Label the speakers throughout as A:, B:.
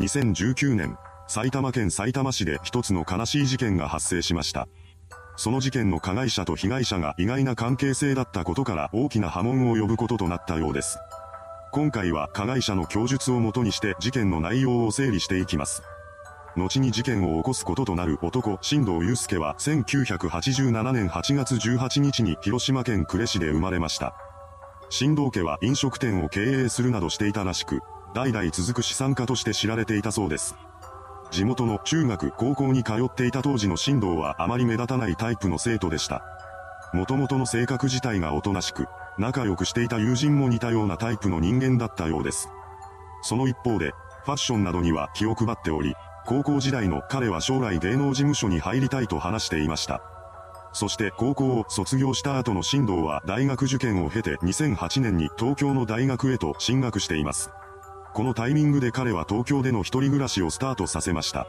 A: 2019年、埼玉県埼玉市で一つの悲しい事件が発生しました。その事件の加害者と被害者が意外な関係性だったことから大きな波紋を呼ぶこととなったようです。今回は加害者の供述をもとにして事件の内容を整理していきます。後に事件を起こすこととなる男、新藤祐介は1987年8月18日に広島県呉市で生まれました。新藤家は飲食店を経営するなどしていたらしく、代々続く資産家として知られていたそうです。地元の中学高校に通っていた当時の新藤はあまり目立たないタイプの生徒でした。もともとの性格自体がおとなしく、仲良くしていた友人も似たようなタイプの人間だったようです。その一方で、ファッションなどには気を配っており、高校時代の彼は将来芸能事務所に入りたいと話していました。そして高校を卒業した後の新藤は大学受験を経て2008年に東京の大学へと進学しています。このタイミングで彼は東京での一人暮らしをスタートさせました。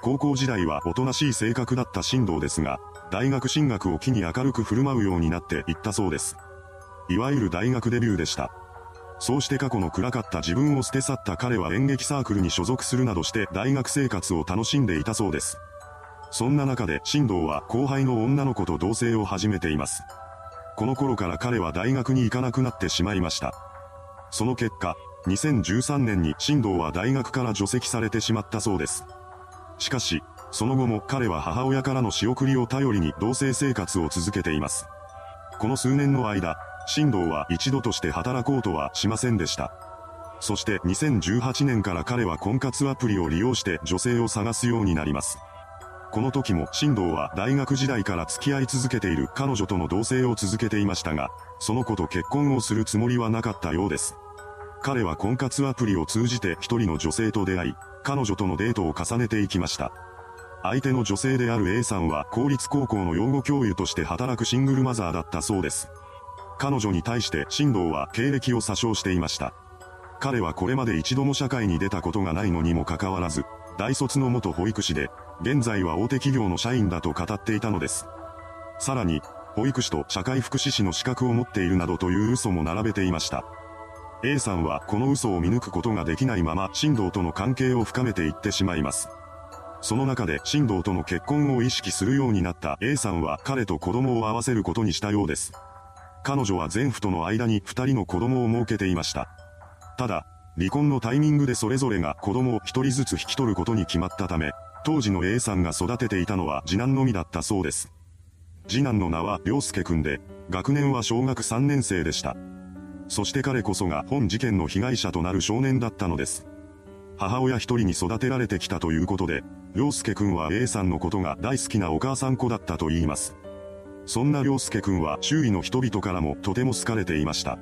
A: 高校時代はおとなしい性格だった新藤ですが、大学進学を機に明るく振る舞うようになっていったそうです。いわゆる大学デビューでした。そうして過去の暗かった自分を捨て去った彼は演劇サークルに所属するなどして大学生活を楽しんでいたそうです。そんな中で新藤は後輩の女の子と同棲を始めています。この頃から彼は大学に行かなくなってしまいました。その結果、2013年に新藤は大学から除籍されてしまったそうです。しかし、その後も彼は母親からの仕送りを頼りに同棲生活を続けています。この数年の間、新藤は一度として働こうとはしませんでした。そして2018年から彼は婚活アプリを利用して女性を探すようになります。この時も新藤は大学時代から付き合い続けている彼女との同棲を続けていましたが、その子と結婚をするつもりはなかったようです。彼は婚活アプリを通じて一人の女性と出会い、彼女とのデートを重ねていきました。相手の女性である A さんは公立高校の養護教諭として働くシングルマザーだったそうです。彼女に対して新藤は経歴を詐称していました。彼はこれまで一度も社会に出たことがないのにもかかわらず、大卒の元保育士で、現在は大手企業の社員だと語っていたのです。さらに、保育士と社会福祉士の資格を持っているなどという嘘も並べていました。A さんはこの嘘を見抜くことができないまま新藤との関係を深めていってしまいます。その中で新藤との結婚を意識するようになった A さんは彼と子供を会わせることにしたようです。彼女は前夫との間に二人の子供を設けていました。ただ、離婚のタイミングでそれぞれが子供を一人ずつ引き取ることに決まったため、当時の A さんが育てていたのは次男のみだったそうです。次男の名は良介くんで、学年は小学3年生でした。そして彼こそが本事件の被害者となる少年だったのです。母親一人に育てられてきたということで、良介くんは A さんのことが大好きなお母さん子だったと言います。そんな良介くんは周囲の人々からもとても好かれていました。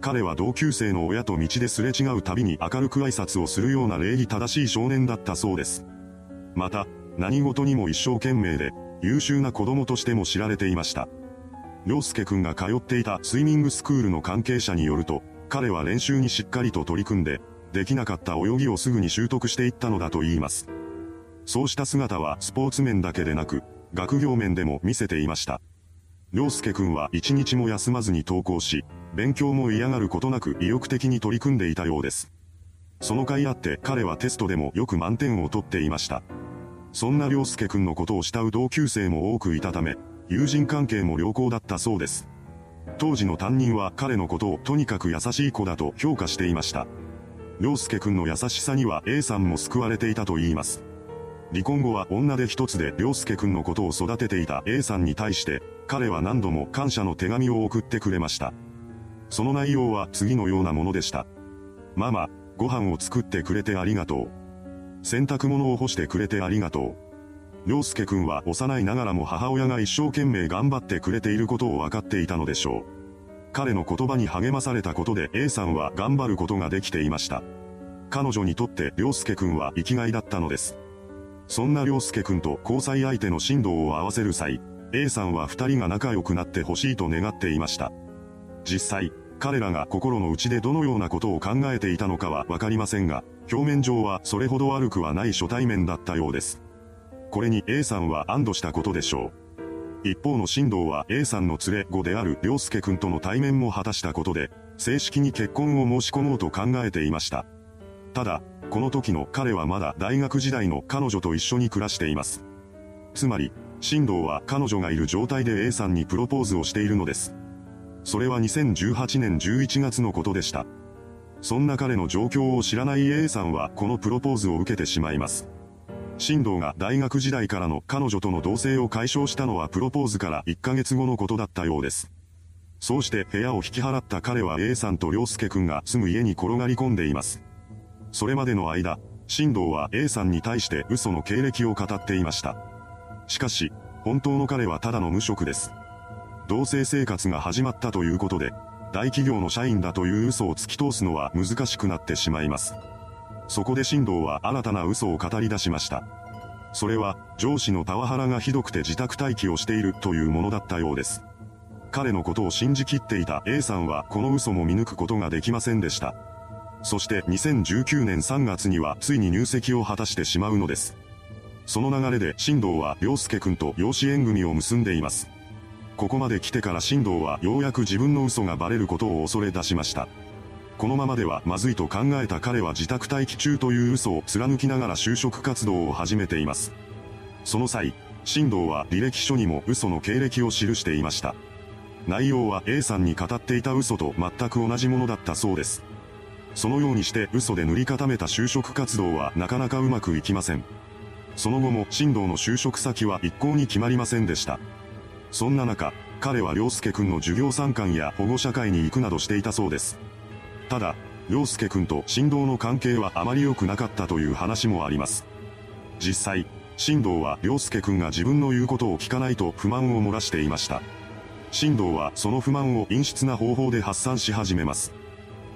A: 彼は同級生の親と道ですれ違うたびに明るく挨拶をするような礼儀正しい少年だったそうです。また、何事にも一生懸命で、優秀な子供としても知られていました。良介くんが通っていたスイミングスクールの関係者によると、彼は練習にしっかりと取り組んで、できなかった泳ぎをすぐに習得していったのだと言います。そうした姿はスポーツ面だけでなく、学業面でも見せていました。良介くんは一日も休まずに登校し、勉強も嫌がることなく意欲的に取り組んでいたようです。その甲斐あって彼はテストでもよく満点を取っていました。そんな良介くんのことを慕う同級生も多くいたため、友人関係も良好だったそうです。当時の担任は彼のことをとにかく優しい子だと評価していました。良介くんの優しさには A さんも救われていたと言います。離婚後は女で一つで良介くんのことを育てていた A さんに対して、彼は何度も感謝の手紙を送ってくれました。その内容は次のようなものでした。ママ、ご飯を作ってくれてありがとう。洗濯物を干してくれてありがとう。良介くんは幼いながらも母親が一生懸命頑張ってくれていることを分かっていたのでしょう。彼の言葉に励まされたことで A さんは頑張ることができていました。彼女にとって良介くんは生きがいだったのです。そんな良介くんと交際相手の進藤を合わせる際、A さんは二人が仲良くなってほしいと願っていました。実際、彼らが心の内でどのようなことを考えていたのかはわかりませんが、表面上はそれほど悪くはない初対面だったようです。これに A さんは安堵したことでしょう。一方の進藤は A さんの連れ子である良介くんとの対面も果たしたことで、正式に結婚を申し込もうと考えていました。ただ、この時の彼はまだ大学時代の彼女と一緒に暮らしています。つまり、新藤は彼女がいる状態で A さんにプロポーズをしているのです。それは2018年11月のことでした。そんな彼の状況を知らない A さんはこのプロポーズを受けてしまいます。新藤が大学時代からの彼女との同棲を解消したのはプロポーズから1ヶ月後のことだったようです。そうして部屋を引き払った彼は A さんと良介くんが住む家に転がり込んでいます。それまでの間、新藤は A さんに対して嘘の経歴を語っていました。しかし、本当の彼はただの無職です。同棲生活が始まったということで、大企業の社員だという嘘を突き通すのは難しくなってしまいます。そこで新藤は新たな嘘を語り出しました。それは、上司のパワハラがひどくて自宅待機をしているというものだったようです。彼のことを信じきっていた A さんはこの嘘も見抜くことができませんでした。そして2019年3月にはついに入籍を果たしてしまうのです。その流れで新藤は良介くんと養子縁組を結んでいます。ここまで来てから新藤はようやく自分の嘘がバレることを恐れ出しました。このままではまずいと考えた彼は自宅待機中という嘘を貫きながら就職活動を始めています。その際、新藤は履歴書にも嘘の経歴を記していました。内容は A さんに語っていた嘘と全く同じものだったそうです。そのようにして嘘で塗り固めた就職活動はなかなかうまくいきません。その後も新藤の就職先は一向に決まりませんでした。そんな中、彼は良介くんの授業参観や保護者会に行くなどしていたそうです。ただ、良介くんと新藤の関係はあまり良くなかったという話もあります。実際、新藤は良介くんが自分の言うことを聞かないと不満を漏らしていました。新藤はその不満を陰湿な方法で発散し始めます。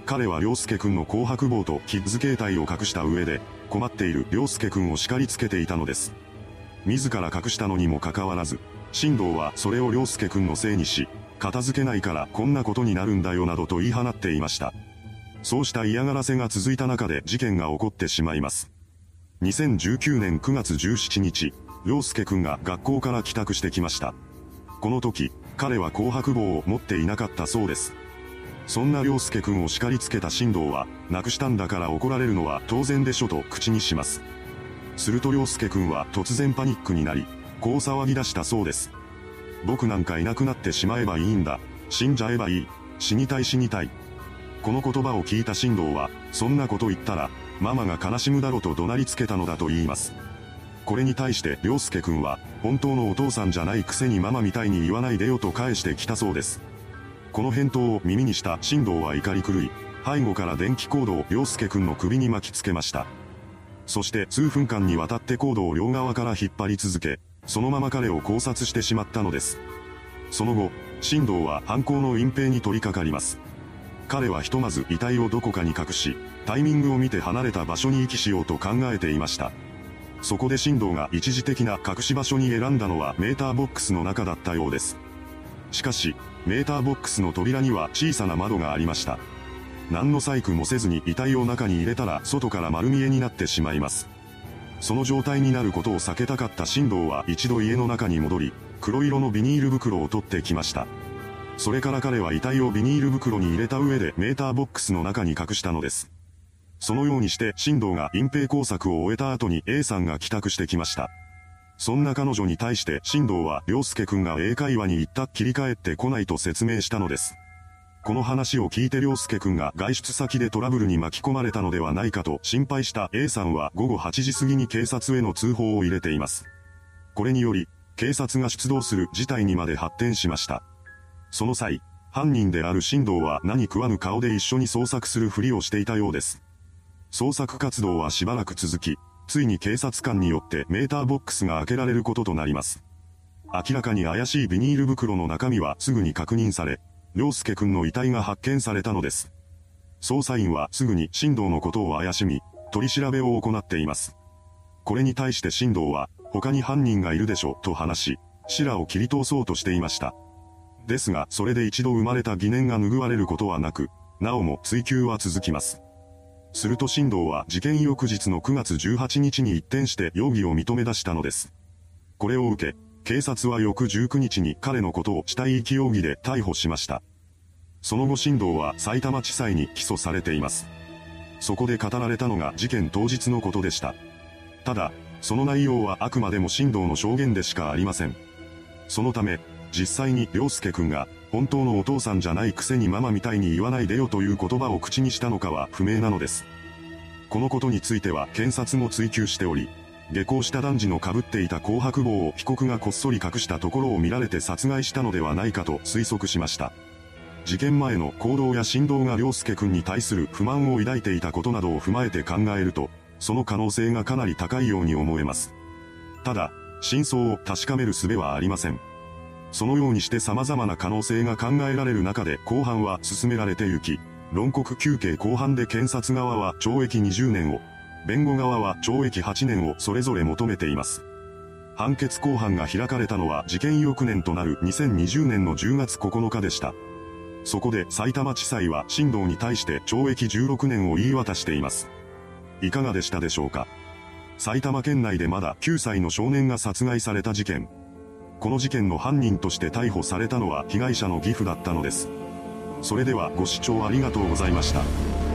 A: 彼は良介くんの紅白棒とキッズ携帯を隠した上で、困っている良介くんを叱りつけていたのです。自ら隠したのにもかかわらず、新藤はそれを良介くんのせいにし、片付けないからこんなことになるんだよなどと言い放っていました。そうした嫌がらせが続いた中で事件が起こってしまいます。2019年9月17日、良介くんが学校から帰宅してきました。この時、彼は紅白棒を持っていなかったそうです。そんな良介くんを叱りつけた新藤は、なくしたんだから怒られるのは当然でしょと口にします。すると良介くんは突然パニックになり、こう騒ぎ出したそうです。僕なんかいなくなってしまえばいいんだ。死んじゃえばいい。死にたい死にたい。この言葉を聞いた新藤は、そんなこと言ったら、ママが悲しむだろうと怒鳴りつけたのだと言います。これに対して、良介くんは、本当のお父さんじゃないくせにママみたいに言わないでよと返してきたそうです。この返答を耳にした新藤は怒り狂い、背後から電気コードを良介くんの首に巻きつけました。そして数分間にわたってコードを両側から引っ張り続け、そのまま彼を考察してしまったのです。その後、新藤は犯行の隠蔽に取り掛かります。彼はひとまず遺体をどこかに隠し、タイミングを見て離れた場所に遺棄しようと考えていました。そこで新藤が一時的な隠し場所に選んだのはメーターボックスの中だったようです。しかし、メーターボックスの扉には小さな窓がありました。何の細工もせずに遺体を中に入れたら外から丸見えになってしまいます。その状態になることを避けたかった新藤は一度家の中に戻り、黒色のビニール袋を取ってきました。それから彼は遺体をビニール袋に入れた上でメーターボックスの中に隠したのです。そのようにして新藤が隠蔽工作を終えた後に A さんが帰宅してきました。そんな彼女に対して新藤は良介くんが英会話に行った切り替えてこないと説明したのです。この話を聞いて良介くんが外出先でトラブルに巻き込まれたのではないかと心配した A さんは午後8時過ぎに警察への通報を入れています。これにより、警察が出動する事態にまで発展しました。その際、犯人である新藤は何食わぬ顔で一緒に捜索するふりをしていたようです。捜索活動はしばらく続き、ついに警察官によってメーターボックスが開けられることとなります。明らかに怪しいビニール袋の中身はすぐに確認され、良介くんの遺体が発見されたのです。捜査員はすぐに新藤のことを怪しみ、取り調べを行っています。これに対して新藤は、他に犯人がいるでしょ、と話し、シラを切り通そうとしていました。ですが、それで一度生まれた疑念が拭われることはなく、なおも追及は続きます。すると新藤は事件翌日の9月18日に一転して容疑を認め出したのです。これを受け、警察は翌19日に彼のことを死体遺棄容疑で逮捕しました。その後新藤は埼玉地裁に起訴されています。そこで語られたのが事件当日のことでした。ただ、その内容はあくまでも新藤の証言でしかありません。そのため、実際に良介くんが、本当のお父さんじゃないくせにママみたいに言わないでよという言葉を口にしたのかは不明なのです。このことについては検察も追及しており、下校した男児の被っていた紅白帽を被告がこっそり隠したところを見られて殺害したのではないかと推測しました。事件前の行動や振動が良介くんに対する不満を抱いていたことなどを踏まえて考えると、その可能性がかなり高いように思えます。ただ、真相を確かめる術はありません。そのようにして様々な可能性が考えられる中で後半は進められて行き、論告休刑後半で検察側は懲役20年を、弁護側は懲役8年をそれぞれ求めています。判決公判が開かれたのは事件翌年となる2020年の10月9日でした。そこで埼玉地裁は新藤に対して懲役16年を言い渡しています。いかがでしたでしょうか埼玉県内でまだ9歳の少年が殺害された事件。この事件の犯人として逮捕されたのは被害者の義父だったのです。それではご視聴ありがとうございました。